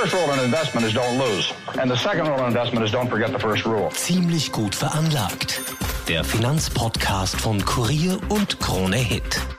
First rule in investment is don't lose. And the second rule in investment is don't forget the first rule. Ziemlich gut veranlagt. Der Finanzpodcast von Kurier und Krone Hit.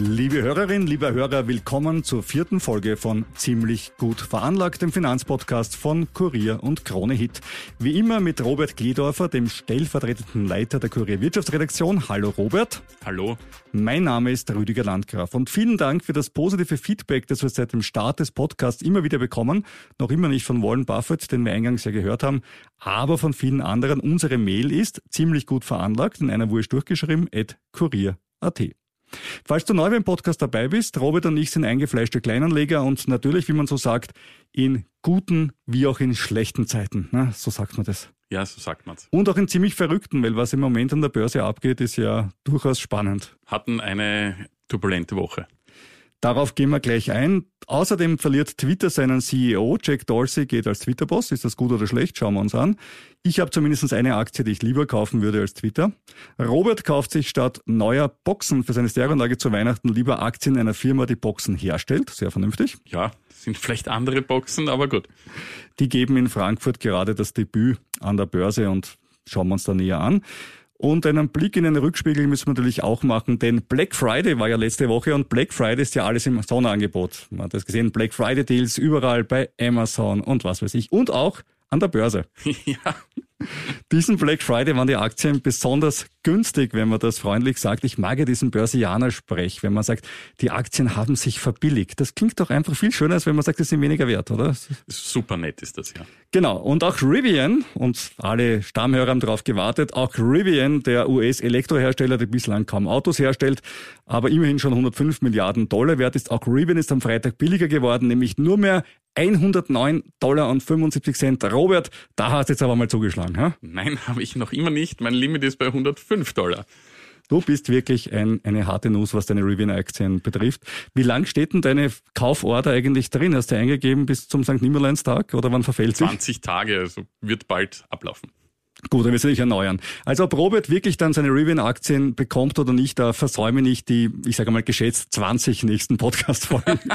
Liebe Hörerinnen, lieber Hörer, willkommen zur vierten Folge von Ziemlich gut veranlagt, dem Finanzpodcast von Kurier und Krone Hit. Wie immer mit Robert Gledorfer, dem stellvertretenden Leiter der Kurier Wirtschaftsredaktion. Hallo Robert. Hallo. Mein Name ist Rüdiger Landgraf und vielen Dank für das positive Feedback, das wir seit dem Start des Podcasts immer wieder bekommen. Noch immer nicht von Warren Buffett, den wir eingangs ja gehört haben, aber von vielen anderen. Unsere Mail ist ziemlich gut veranlagt, in einer Wurst durchgeschrieben, at kurier.at. Falls du neu beim Podcast dabei bist, Robert und ich sind eingefleischte Kleinanleger und natürlich, wie man so sagt, in guten wie auch in schlechten Zeiten. Na, so sagt man das. Ja, so sagt man's. Und auch in ziemlich verrückten, weil was im Moment an der Börse abgeht, ist ja durchaus spannend. Hatten eine turbulente Woche. Darauf gehen wir gleich ein. Außerdem verliert Twitter seinen CEO. Jack Dorsey geht als Twitter-Boss. Ist das gut oder schlecht? Schauen wir uns an. Ich habe zumindest eine Aktie, die ich lieber kaufen würde als Twitter. Robert kauft sich statt neuer Boxen für seine Stereoanlage zu Weihnachten lieber Aktien einer Firma, die Boxen herstellt. Sehr vernünftig. Ja, sind vielleicht andere Boxen, aber gut. Die geben in Frankfurt gerade das Debüt an der Börse und schauen wir uns da näher an. Und einen Blick in den Rückspiegel müssen wir natürlich auch machen, denn Black Friday war ja letzte Woche und Black Friday ist ja alles im Sonderangebot. Man hat das gesehen, Black Friday Deals überall bei Amazon und was weiß ich. Und auch an der Börse. ja. Diesen Black Friday waren die Aktien besonders günstig, wenn man das freundlich sagt. Ich mag ja diesen Börsianer-Sprech, wenn man sagt, die Aktien haben sich verbilligt. Das klingt doch einfach viel schöner, als wenn man sagt, sie sind weniger wert, oder? Super nett ist das, ja. Genau. Und auch Rivian, und alle Stammhörer haben darauf gewartet, auch Rivian, der US-Elektrohersteller, der bislang kaum Autos herstellt, aber immerhin schon 105 Milliarden Dollar wert ist. Auch Rivian ist am Freitag billiger geworden, nämlich nur mehr 109 Dollar und 75 Cent. Robert, da hast du jetzt aber mal zugeschlagen, ha? Nein, habe ich noch immer nicht. Mein Limit ist bei 105 Dollar. Du bist wirklich ein, eine harte Nuss, was deine Rivian-Aktien betrifft. Wie lang steht denn deine Kauforder eigentlich drin? Hast du eingegeben bis zum St. Nimmerleinstag oder wann verfällt sich? 20 Tage, also wird bald ablaufen. Gut, dann wirst du dich erneuern. Also ob Robert wirklich dann seine Rivian-Aktien bekommt oder nicht, da versäume nicht die, ich sage mal geschätzt, 20 nächsten Podcast-Folgen.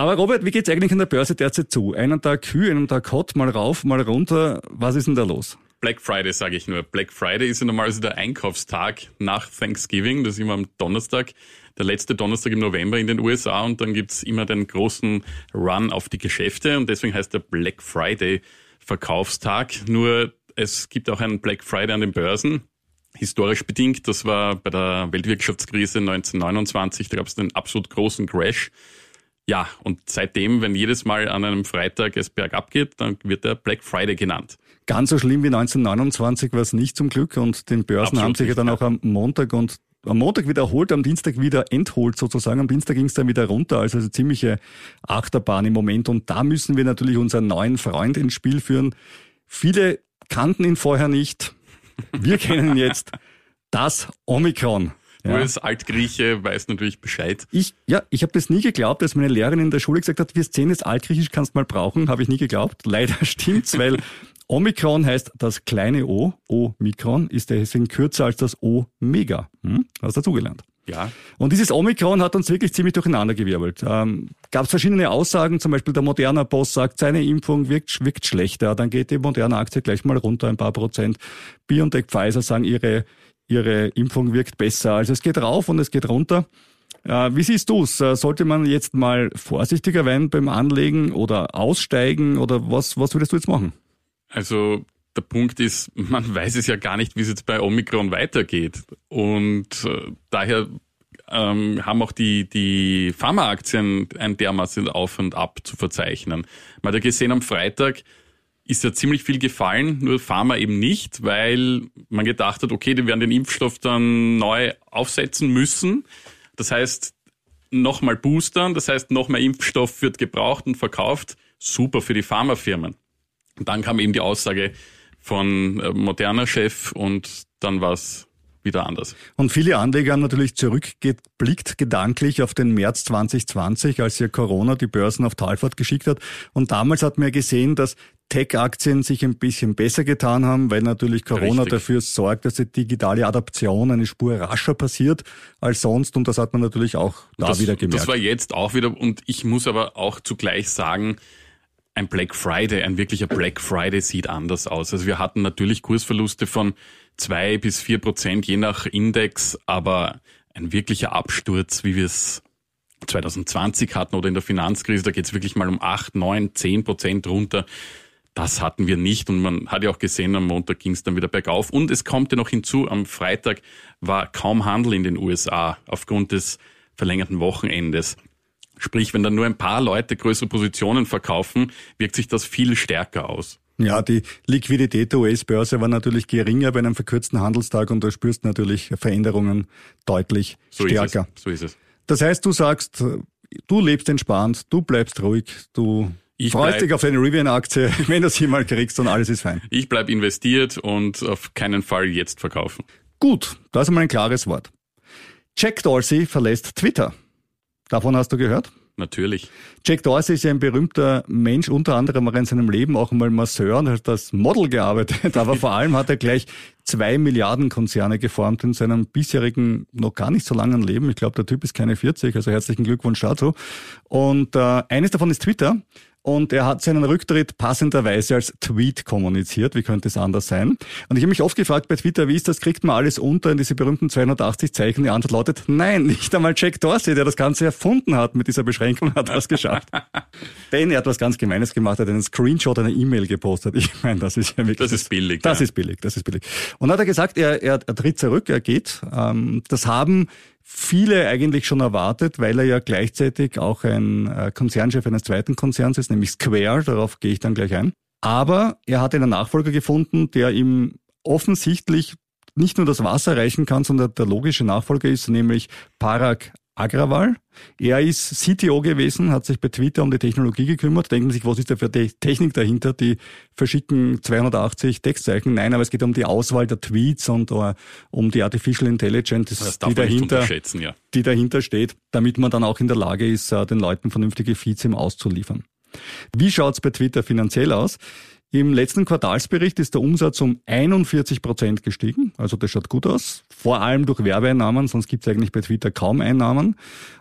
Aber Robert, wie geht's eigentlich an der Börse derzeit zu? Einen Tag Hü, einen Tag Hot, mal rauf, mal runter. Was ist denn da los? Black Friday sage ich nur. Black Friday ist ja normalerweise der Einkaufstag nach Thanksgiving. Das ist immer am Donnerstag, der letzte Donnerstag im November in den USA. Und dann gibt's immer den großen Run auf die Geschäfte. Und deswegen heißt der Black Friday Verkaufstag. Nur es gibt auch einen Black Friday an den Börsen. Historisch bedingt, das war bei der Weltwirtschaftskrise 1929, da gab es einen absolut großen Crash. Ja, und seitdem, wenn jedes Mal an einem Freitag es bergab geht, dann wird der Black Friday genannt. Ganz so schlimm wie 1929 war es nicht zum Glück und den Börsen Absolut haben sich ja dann auch am Montag und am Montag wieder erholt, am Dienstag wieder entholt sozusagen. Am Dienstag ging es dann wieder runter, also eine ziemliche Achterbahn im Moment. Und da müssen wir natürlich unseren neuen Freund ins Spiel führen. Viele kannten ihn vorher nicht. Wir kennen ihn jetzt. Das Omikron. Du als Altgrieche weißt natürlich Bescheid. Ich, ja, ich habe das nie geglaubt, als meine Lehrerin in der Schule gesagt hat, wir sehen jetzt Altgriechisch, kannst mal brauchen, habe ich nie geglaubt. Leider stimmt's, weil Omikron heißt das kleine O, O-Mikron, ist deswegen kürzer als das O-Mega. Hm? Hast du dazugelernt. Ja, Und dieses Omikron hat uns wirklich ziemlich durcheinandergewirbelt. Ähm, Gab es verschiedene Aussagen, zum Beispiel der Moderna Boss sagt, seine Impfung wirkt, wirkt schlechter, dann geht die Moderna Aktie gleich mal runter ein paar Prozent. BioNTech Pfizer sagen, ihre, ihre Impfung wirkt besser. Also es geht rauf und es geht runter. Äh, wie siehst du es? Sollte man jetzt mal vorsichtiger werden beim Anlegen oder aussteigen oder was, was würdest du jetzt machen? also der Punkt ist, man weiß es ja gar nicht, wie es jetzt bei Omikron weitergeht. Und äh, daher ähm, haben auch die, die Pharmaaktien ein dermaßen Auf und Ab zu verzeichnen. Man hat ja gesehen, am Freitag ist ja ziemlich viel gefallen, nur Pharma eben nicht, weil man gedacht hat, okay, die werden den Impfstoff dann neu aufsetzen müssen. Das heißt, nochmal boostern, das heißt, noch mehr Impfstoff wird gebraucht und verkauft. Super für die Pharmafirmen. Und dann kam eben die Aussage von äh, moderner Chef und dann war es wieder anders. Und viele Anleger haben natürlich zurückgeblickt, gedanklich auf den März 2020, als ja Corona die Börsen auf Talfahrt geschickt hat. Und damals hat man ja gesehen, dass Tech-Aktien sich ein bisschen besser getan haben, weil natürlich Corona Richtig. dafür sorgt, dass die digitale Adaption eine Spur rascher passiert als sonst. Und das hat man natürlich auch da das, wieder gemerkt. Das war jetzt auch wieder. Und ich muss aber auch zugleich sagen, ein Black Friday, ein wirklicher Black Friday sieht anders aus. Also wir hatten natürlich Kursverluste von zwei bis vier Prozent je nach Index, aber ein wirklicher Absturz, wie wir es 2020 hatten oder in der Finanzkrise, da geht es wirklich mal um acht, neun, zehn Prozent runter. Das hatten wir nicht und man hat ja auch gesehen, am Montag ging es dann wieder bergauf. Und es kommt ja noch hinzu, am Freitag war kaum Handel in den USA aufgrund des verlängerten Wochenendes. Sprich, wenn dann nur ein paar Leute größere Positionen verkaufen, wirkt sich das viel stärker aus. Ja, die Liquidität der US-Börse war natürlich geringer bei einem verkürzten Handelstag und da spürst natürlich Veränderungen deutlich so stärker. Ist so ist es. Das heißt, du sagst, du lebst entspannt, du bleibst ruhig, du ich freust dich auf deine Rivian-Aktie, wenn du sie mal kriegst und alles ist fein. Ich bleib investiert und auf keinen Fall jetzt verkaufen. Gut, das ist einmal ein klares Wort. Jack Dorsey verlässt Twitter. Davon hast du gehört? Natürlich. Jack Dorsey ist ja ein berühmter Mensch, unter anderem auch in seinem Leben auch einmal Masseur und hat als Model gearbeitet. Aber vor allem hat er gleich zwei Milliarden Konzerne geformt in seinem bisherigen, noch gar nicht so langen Leben. Ich glaube, der Typ ist keine 40, also herzlichen Glückwunsch dazu. Und äh, eines davon ist Twitter. Und er hat seinen Rücktritt passenderweise als Tweet kommuniziert. Wie könnte es anders sein? Und ich habe mich oft gefragt bei Twitter, wie ist das? Kriegt man alles unter in diese berühmten 280 Zeichen? Die Antwort lautet, nein, nicht einmal Jack Dorsey, der das Ganze erfunden hat mit dieser Beschränkung, hat das geschafft. Denn er hat was ganz Gemeines gemacht, er hat einen Screenshot einer E-Mail gepostet. Ich meine, das ist ja wirklich... Das ist billig. Das ja. ist billig, das ist billig. Und dann hat er gesagt, er, er, er tritt zurück, er geht. Ähm, das haben viele eigentlich schon erwartet, weil er ja gleichzeitig auch ein äh, Konzernchef eines zweiten Konzerns ist, nämlich Square, darauf gehe ich dann gleich ein. Aber er hat einen Nachfolger gefunden, der ihm offensichtlich nicht nur das Wasser reichen kann, sondern der logische Nachfolger ist, nämlich Parag Agrawal. Er ist CTO gewesen, hat sich bei Twitter um die Technologie gekümmert. Denken Sie sich, was ist da für die Technik dahinter? Die verschicken 280 Textzeichen. Nein, aber es geht um die Auswahl der Tweets und uh, um die Artificial Intelligence, die dahinter, ja. die dahinter steht, damit man dann auch in der Lage ist, uh, den Leuten vernünftige Feeds im auszuliefern. Wie schaut's bei Twitter finanziell aus? Im letzten Quartalsbericht ist der Umsatz um 41 Prozent gestiegen. Also das schaut gut aus. Vor allem durch Werbeeinnahmen, sonst gibt es eigentlich bei Twitter kaum Einnahmen.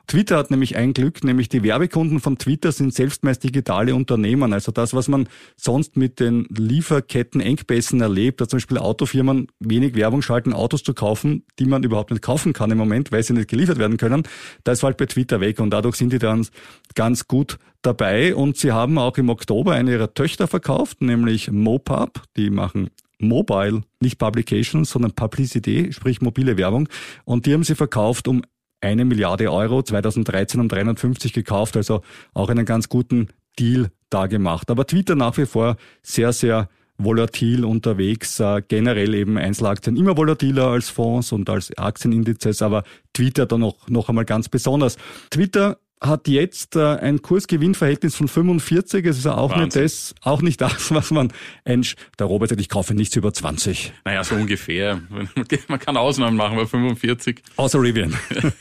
Twitter hat nämlich ein Glück, nämlich die Werbekunden von Twitter sind selbst meist digitale Unternehmen. Also das, was man sonst mit den Lieferketten-Engpässen erlebt, dass zum Beispiel Autofirmen wenig Werbung schalten, Autos zu kaufen, die man überhaupt nicht kaufen kann im Moment, weil sie nicht geliefert werden können. Da ist halt bei Twitter weg und dadurch sind die dann ganz gut dabei. Und sie haben auch im Oktober eine ihrer Töchter verkauft, nämlich Mopub. Die machen Mobile, nicht Publications, sondern Publicity, sprich mobile Werbung. Und die haben sie verkauft um eine Milliarde Euro, 2013 um 350 gekauft, also auch einen ganz guten Deal da gemacht. Aber Twitter nach wie vor sehr, sehr volatil unterwegs, äh, generell eben Einzelaktien immer volatiler als Fonds und als Aktienindizes, aber Twitter dann noch, noch einmal ganz besonders. Twitter hat jetzt äh, ein Kursgewinnverhältnis von 45. Es ist auch nicht das, auch nicht das, was man ein, der Robert sagt, ich kaufe nichts über 20. Naja, so ungefähr. Man kann Ausnahmen machen bei 45. Außer Rivian.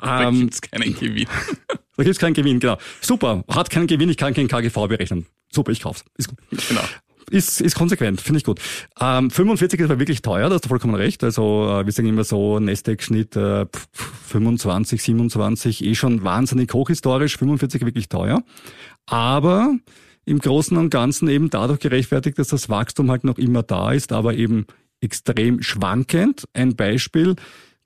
da ähm, gibt's keinen Gewinn. Da gibt's keinen Gewinn, genau. Super, hat keinen Gewinn, ich kann keinen KGV berechnen. Super, ich kauf's. Ist gut. Genau ist, ist konsequent, finde ich gut. Ähm, 45 ist aber wirklich teuer, da hast du vollkommen recht. Also äh, wir sagen immer so, Nasdaq-Schnitt äh, 25, 27, eh schon wahnsinnig hochhistorisch, 45 wirklich teuer. Aber im Großen und Ganzen eben dadurch gerechtfertigt, dass das Wachstum halt noch immer da ist, aber eben extrem schwankend. Ein Beispiel,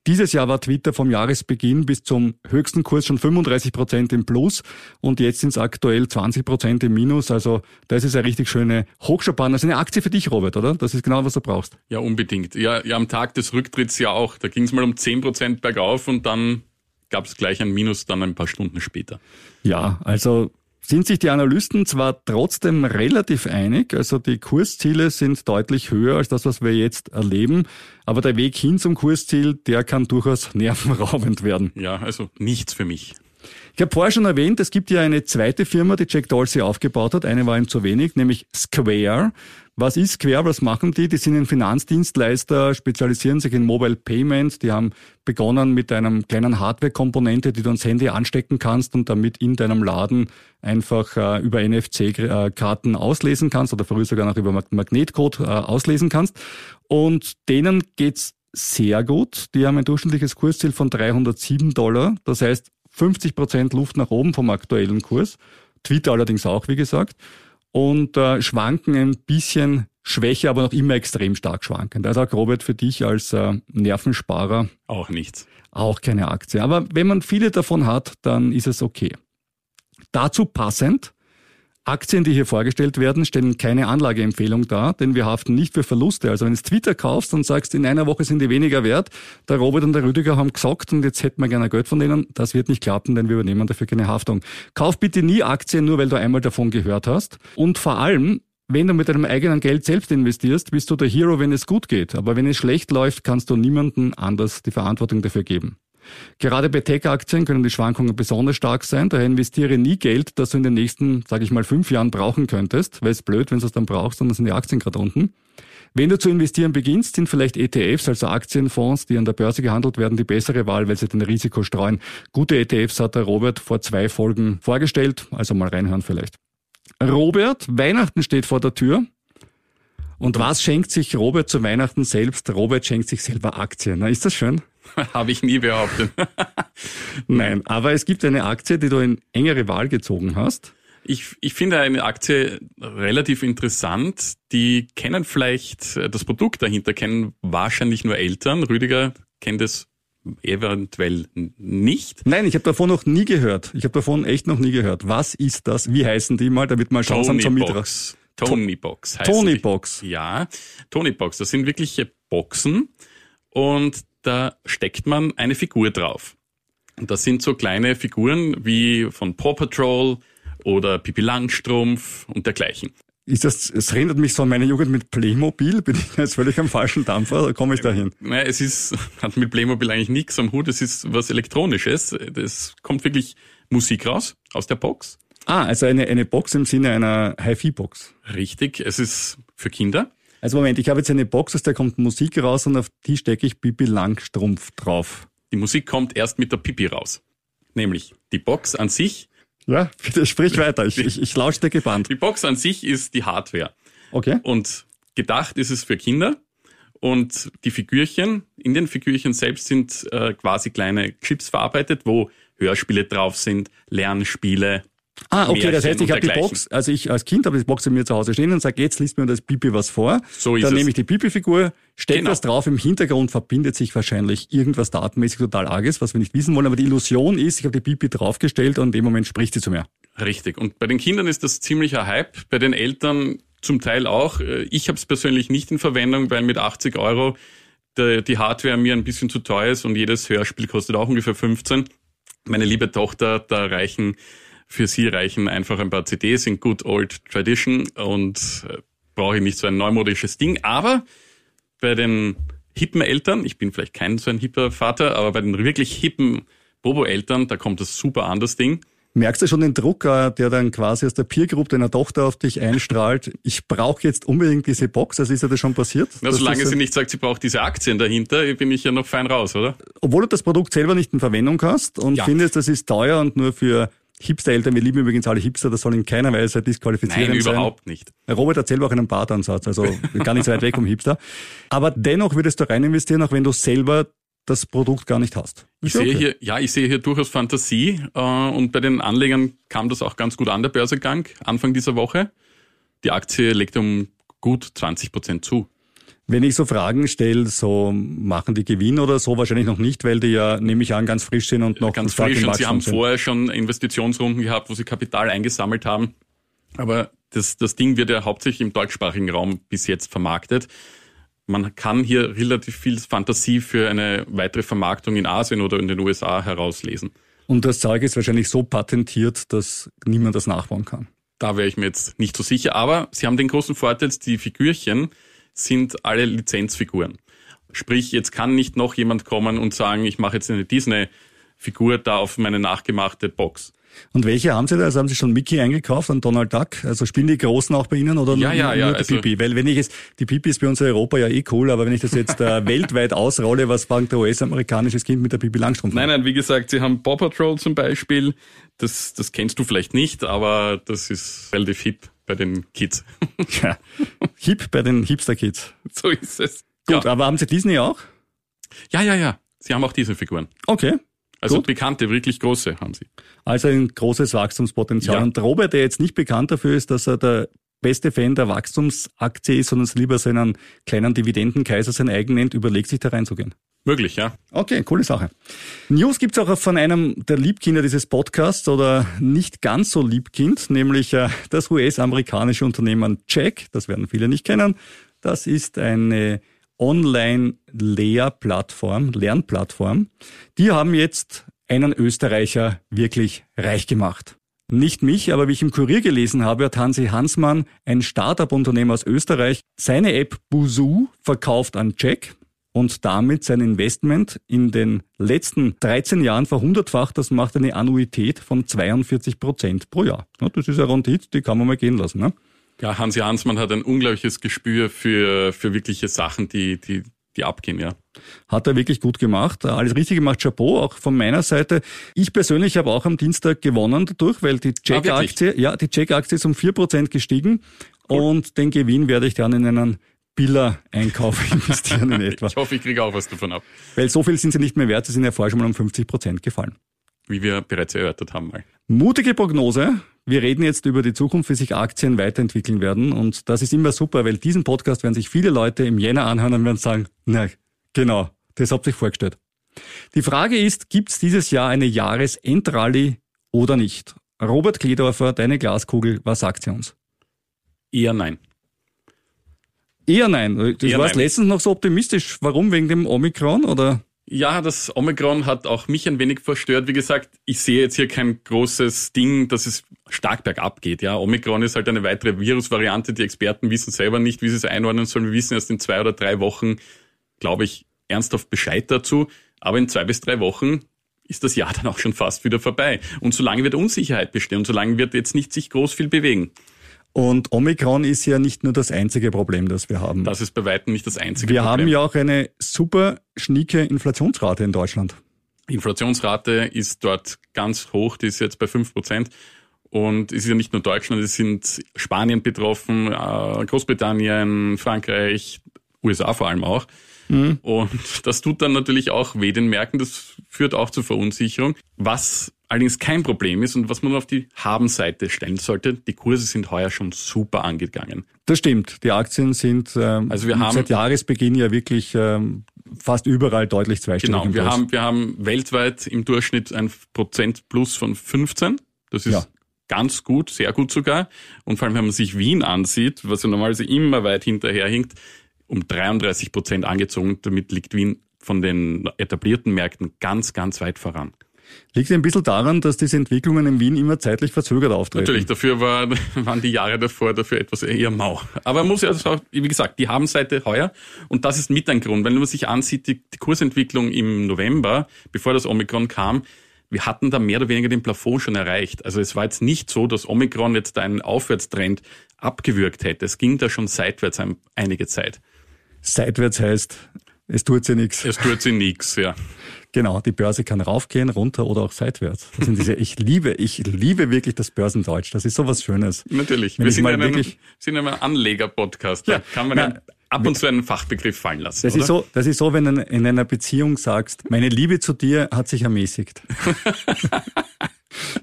dieses Jahr war Twitter vom Jahresbeginn bis zum höchsten Kurs schon 35 Prozent im Plus und jetzt sind es aktuell 20 Prozent im Minus. Also das ist eine richtig schöne Hochschaubahn. Das ist eine Aktie für dich, Robert, oder? Das ist genau, was du brauchst. Ja, unbedingt. Ja, ja am Tag des Rücktritts ja auch. Da ging es mal um 10 Prozent bergauf und dann gab es gleich ein Minus dann ein paar Stunden später. Ja, also sind sich die Analysten zwar trotzdem relativ einig, also die Kursziele sind deutlich höher als das, was wir jetzt erleben, aber der Weg hin zum Kursziel, der kann durchaus nervenraubend werden. Ja, also nichts für mich. Ich habe vorher schon erwähnt, es gibt ja eine zweite Firma, die Jack Dorsey aufgebaut hat. Eine war ihm zu wenig, nämlich Square. Was ist Square? Was machen die? Die sind ein Finanzdienstleister, spezialisieren sich in Mobile Payment. Die haben begonnen mit einem kleinen Hardware-Komponente, die du ans Handy anstecken kannst und damit in deinem Laden einfach äh, über NFC-Karten auslesen kannst oder früher sogar noch über Magnetcode äh, auslesen kannst. Und denen geht's sehr gut. Die haben ein durchschnittliches Kursziel von 307 Dollar. Das heißt, 50 Prozent Luft nach oben vom aktuellen Kurs. Twitter allerdings auch, wie gesagt. Und äh, schwanken ein bisschen schwächer, aber noch immer extrem stark schwankend. Also Robert, für dich als äh, Nervensparer. Auch nichts. Auch keine Aktie. Aber wenn man viele davon hat, dann ist es okay. Dazu passend Aktien, die hier vorgestellt werden, stellen keine Anlageempfehlung dar, denn wir haften nicht für Verluste. Also wenn du Twitter kaufst und sagst, in einer Woche sind die weniger wert, der Robert und der Rüdiger haben gesagt und jetzt hätten wir gerne Geld von denen, das wird nicht klappen, denn wir übernehmen dafür keine Haftung. Kauf bitte nie Aktien, nur weil du einmal davon gehört hast. Und vor allem, wenn du mit deinem eigenen Geld selbst investierst, bist du der Hero, wenn es gut geht. Aber wenn es schlecht läuft, kannst du niemandem anders die Verantwortung dafür geben. Gerade bei Tech-Aktien können die Schwankungen besonders stark sein. Daher investiere nie Geld, das du in den nächsten, sage ich mal, fünf Jahren brauchen könntest, weil es blöd, wenn du es dann brauchst und dann sind die Aktien gerade unten. Wenn du zu investieren beginnst, sind vielleicht ETFs, also Aktienfonds, die an der Börse gehandelt werden, die bessere Wahl, weil sie den Risiko streuen. Gute ETFs hat der Robert vor zwei Folgen vorgestellt, also mal reinhören vielleicht. Robert, Weihnachten steht vor der Tür. Und was schenkt sich Robert zu Weihnachten selbst? Robert schenkt sich selber Aktien. Na, ist das schön? Habe ich nie behauptet. Nein, aber es gibt eine Aktie, die du in engere Wahl gezogen hast. Ich, ich finde eine Aktie relativ interessant. Die kennen vielleicht das Produkt dahinter, kennen wahrscheinlich nur Eltern. Rüdiger kennt es eventuell nicht. Nein, ich habe davon noch nie gehört. Ich habe davon echt noch nie gehört. Was ist das? Wie heißen die mal, damit mal schauen zum Box. Tony Box heißt Tony Box. Ja, Tony Box. Das sind wirkliche Boxen und da steckt man eine Figur drauf. Und das sind so kleine Figuren wie von Paw Patrol oder Pipi Langstrumpf und dergleichen. Ist das, es erinnert mich so an meine Jugend mit Playmobil. Bin ich jetzt völlig am falschen Dampfer oder komme ich dahin? Naja, es ist, hat mit Playmobil eigentlich nichts am Hut. Es ist was Elektronisches. Es kommt wirklich Musik raus aus der Box. Ah, also eine, eine Box im Sinne einer HiFi-Box. Richtig. Es ist für Kinder. Also Moment, ich habe jetzt eine Box, aus der kommt Musik raus und auf die stecke ich Pipi Langstrumpf drauf. Die Musik kommt erst mit der Pipi raus. Nämlich die Box an sich. Ja, bitte sprich weiter. Ich, ich, ich lausche dir gebannt. Die Box an sich ist die Hardware. Okay. Und gedacht ist es für Kinder. Und die Figürchen, in den Figürchen selbst sind äh, quasi kleine Chips verarbeitet, wo Hörspiele drauf sind, Lernspiele, Ah, okay, das heißt, ich habe die Box, also ich als Kind habe die Box bei mir zu Hause stehen und sage, jetzt liest mir das Pipi was vor. So ist Dann es. nehme ich die Pipi-Figur, stecke genau. das drauf, im Hintergrund verbindet sich wahrscheinlich irgendwas datenmäßig total arges, was wir nicht wissen wollen, aber die Illusion ist, ich habe die Pipi draufgestellt und in dem Moment spricht sie zu mir. Richtig. Und bei den Kindern ist das ziemlicher Hype, bei den Eltern zum Teil auch. Ich habe es persönlich nicht in Verwendung, weil mit 80 Euro die Hardware mir ein bisschen zu teuer ist und jedes Hörspiel kostet auch ungefähr 15. Meine liebe Tochter, da reichen für sie reichen einfach ein paar CDs in Good Old Tradition und äh, brauche ich nicht so ein neumodisches Ding. Aber bei den hippen Eltern, ich bin vielleicht kein so ein hipper Vater, aber bei den wirklich hippen Bobo-Eltern, da kommt das super an, das Ding. Merkst du schon den Druck, der dann quasi aus der Peer Group deiner Tochter auf dich einstrahlt? Ich brauche jetzt unbedingt diese Box. Also ist ja das schon passiert? Na, solange sie nicht sagt, sie braucht diese Aktien dahinter, bin ich ja noch fein raus, oder? Obwohl du das Produkt selber nicht in Verwendung hast und ja. findest, das ist teuer und nur für Hipster-Eltern, wir lieben übrigens alle Hipster, das soll in keiner Weise disqualifizieren Nein, sein. überhaupt nicht. Robert hat selber auch einen Bartansatz, also gar nicht so weit weg vom Hipster. Aber dennoch würdest du rein investieren, auch wenn du selber das Produkt gar nicht hast. Ich sehe okay. hier, ja, ich sehe hier durchaus Fantasie äh, und bei den Anlegern kam das auch ganz gut an, der Börsegang Anfang dieser Woche. Die Aktie legt um gut 20 Prozent zu. Wenn ich so Fragen stelle, so machen die Gewinn oder so wahrscheinlich noch nicht, weil die ja, nehme ich an, ganz frisch sind und noch ganz frisch und sie haben sind. vorher schon Investitionsrunden gehabt, wo sie Kapital eingesammelt haben. Aber das, das Ding wird ja hauptsächlich im deutschsprachigen Raum bis jetzt vermarktet. Man kann hier relativ viel Fantasie für eine weitere Vermarktung in Asien oder in den USA herauslesen. Und das Zeug ist wahrscheinlich so patentiert, dass niemand das nachbauen kann. Da wäre ich mir jetzt nicht so sicher, aber sie haben den großen Vorteil, die Figürchen sind alle Lizenzfiguren. Sprich, jetzt kann nicht noch jemand kommen und sagen, ich mache jetzt eine Disney-Figur da auf meine nachgemachte Box. Und welche haben Sie da? Also haben Sie schon Mickey eingekauft und Donald Duck? Also spielen die Großen auch bei Ihnen oder ja, nur, ja, nur ja, die also Pipi? Weil wenn ich es, die Pipi ist bei uns in Europa ja eh cool, aber wenn ich das jetzt äh, weltweit ausrolle, was fängt der US-amerikanisches Kind mit der Pipi Langstrumpf Nein, nein, wie gesagt, Sie haben Paw Patrol zum Beispiel. Das, das kennst du vielleicht nicht, aber das ist relativ hip bei den Kids. Ja, hip bei den Hipster-Kids. so ist es. Gut, Ja. aber haben Sie Disney auch? ja, ja, ja. Sie haben auch diese Figuren. Okay. Also Gut. bekannte, wirklich große haben sie. Also ein großes Wachstumspotenzial. Ja. Und Robert, der jetzt nicht bekannt dafür ist, dass er der beste Fan der Wachstumsaktie ist, sondern es lieber seinen kleinen Dividendenkaiser sein eigen nennt, überlegt sich da reinzugehen. Möglich, ja. Okay, coole Sache. News gibt's auch von einem der Liebkinder dieses Podcasts oder nicht ganz so Liebkind, nämlich äh, das US-amerikanische Unternehmen Jack. Das werden viele nicht kennen. Das ist eine Online-Lehrplattform, Lernplattform. Die haben jetzt einen Österreicher wirklich reich gemacht. Nicht mich, aber wie ich im Kurier gelesen habe, hat Hansi Hansmann, ein Startup-Unternehmer aus Österreich, seine App Buzu verkauft an Jack und damit sein Investment in den letzten 13 Jahren verhundertfacht. Das macht eine Annuität von 42 Prozent pro Jahr. Ja, das ist eine Rendite, die kann man mal gehen lassen. Ne? Ja, Hansi Hansmann hat ein unglaubliches Gespür für, für wirkliche Sachen, die, die, die abgehen, ja. Hat er wirklich gut gemacht. Alles richtig gemacht, Chapeau, auch von meiner Seite. Ich persönlich habe auch am Dienstag gewonnen dadurch, weil die Ah, wirklich? Jack-Aktie, ja, die Jack-Aktie ist um 4% gestiegen und den Gewinn werde ich dann in einen Billa-Einkauf investieren in etwa. Ich hoffe, ich kriege auch was davon ab. Weil so viel sind sie nicht mehr wert, sie sind ja vorher schon mal um 50% gefallen. Wie wir bereits erörtert haben mal. Mutige Prognose. Wir reden jetzt über die Zukunft, wie sich Aktien weiterentwickeln werden. Und das ist immer super, weil diesen Podcast werden sich viele Leute im Jänner anhören und werden sagen, na, genau, das habt ihr euch vorgestellt. Die Frage ist, gibt es dieses Jahr eine Jahresendrallye oder nicht? Robert Kledorfer, deine Glaskugel, was sagt sie uns? Eher nein. Eher nein. Das Eher war nein. letztens noch so optimistisch. Warum? Wegen dem Omikron oder? Ja, das Omikron hat auch mich ein wenig verstört. Wie gesagt, ich sehe jetzt hier kein großes Ding, dass es stark bergab geht. Ja, Omikron ist halt eine weitere Virusvariante. Die Experten wissen selber nicht, wie sie es einordnen sollen. Wir wissen erst in zwei oder drei Wochen, glaube ich, ernsthaft Bescheid dazu. Aber in zwei bis drei Wochen ist das Jahr dann auch schon fast wieder vorbei. Und solange wird Unsicherheit bestehen und solange wird jetzt nicht sich groß viel bewegen. Und Omikron ist ja nicht nur das einzige Problem, das wir haben. Das ist bei weitem nicht das einzige wir Problem. haben ja auch eine super schnieke Inflationsrate in Deutschland. Inflationsrate ist dort ganz hoch, die ist jetzt bei 5%. Und es ist ja nicht nur Deutschland, es sind Spanien betroffen, äh, Großbritannien, Frankreich, USA vor allem auch. Und das tut dann natürlich auch weh den Märkten, das führt auch zur Verunsicherung. Was allerdings kein Problem ist und was man auf die Habenseite stellen sollte, die Kurse sind heuer schon super angegangen. Das stimmt. Die Aktien sind ähm, Also wir haben- seit Jahresbeginn ja wirklich ähm, fast überall deutlich zweistellig Genau, wir Plus. haben, wir haben weltweit im Durchschnitt ein Prozent plus von 15. Das ist Ja. ganz gut, sehr gut sogar. Und vor allem, wenn man sich Wien ansieht, was ja normalerweise immer weit hinterherhinkt, um 33 Prozent angezogen. Damit liegt Wien von den etablierten Märkten ganz, ganz weit voran. Liegt ein bisschen daran, dass diese Entwicklungen in Wien immer zeitlich verzögert auftreten. Natürlich, dafür war, waren die Jahre davor dafür etwas eher mau. Aber man muss ja, also, wie gesagt, die Habenseite heuer. Und das ist mit ein Grund. Wenn man sich ansieht, die, die Kursentwicklung im November, bevor das Omikron kam, wir hatten da mehr oder weniger den Plafond schon erreicht. Also es war jetzt nicht so, dass Omikron jetzt da einen Aufwärtstrend abgewürgt hätte. Es ging da schon seitwärts ein, einige Zeit. Seitwärts heißt, es tut sich nichts. Es tut sich nichts, ja. Genau, die Börse kann raufgehen, runter oder auch seitwärts. Das sind diese, ich liebe, ich liebe wirklich das Börsendeutsch. Das ist sowas Schönes. Natürlich. Wenn wir sind mal in einem, wirklich- sind in einem Anleger-Podcast. Da Ja, kann man na, ja ab und zu einen Fachbegriff fallen lassen. Das oder? ist so, das ist so, wenn du in einer Beziehung sagst, meine Liebe zu dir hat sich ermäßigt.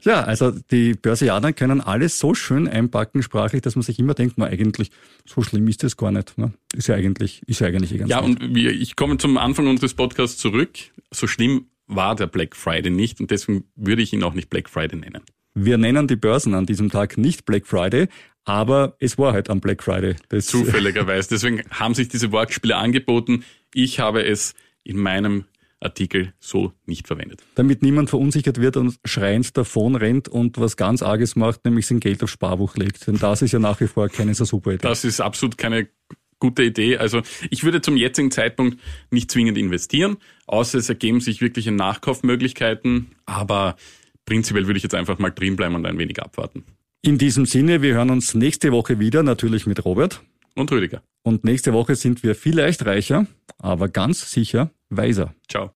ja, also die Börsianer können alles so schön einpacken sprachlich, dass man sich immer denkt, na eigentlich, so schlimm ist das gar nicht. Ne? Ist ja eigentlich, ist ja eigentlich eh ganz Ja, nett. und wir, ich komme zum Anfang unseres Podcasts zurück. So schlimm war der Black Friday nicht und deswegen würde ich ihn auch nicht Black Friday nennen. Wir nennen die Börsen an diesem Tag nicht Black Friday, aber es war halt am Black Friday. Das, Zufälligerweise. Deswegen haben sich diese Wortspiele angeboten. Ich habe es in meinem Artikel so nicht verwendet. Damit niemand verunsichert wird und schreiend davon rennt und was ganz Arges macht, nämlich sein Geld auf Sparbuch legt. Denn das ist ja nach wie vor keine so super Idee. Das ist absolut keine gute Idee. Also ich würde zum jetzigen Zeitpunkt nicht zwingend investieren, außer es ergeben sich wirkliche Nachkaufmöglichkeiten. Aber prinzipiell würde ich jetzt einfach mal drin bleiben und ein wenig abwarten. In diesem Sinne, wir hören uns nächste Woche wieder, natürlich mit Robert. Und Rüdiger. Und nächste Woche sind wir vielleicht reicher, aber ganz sicher weiser. Ciao.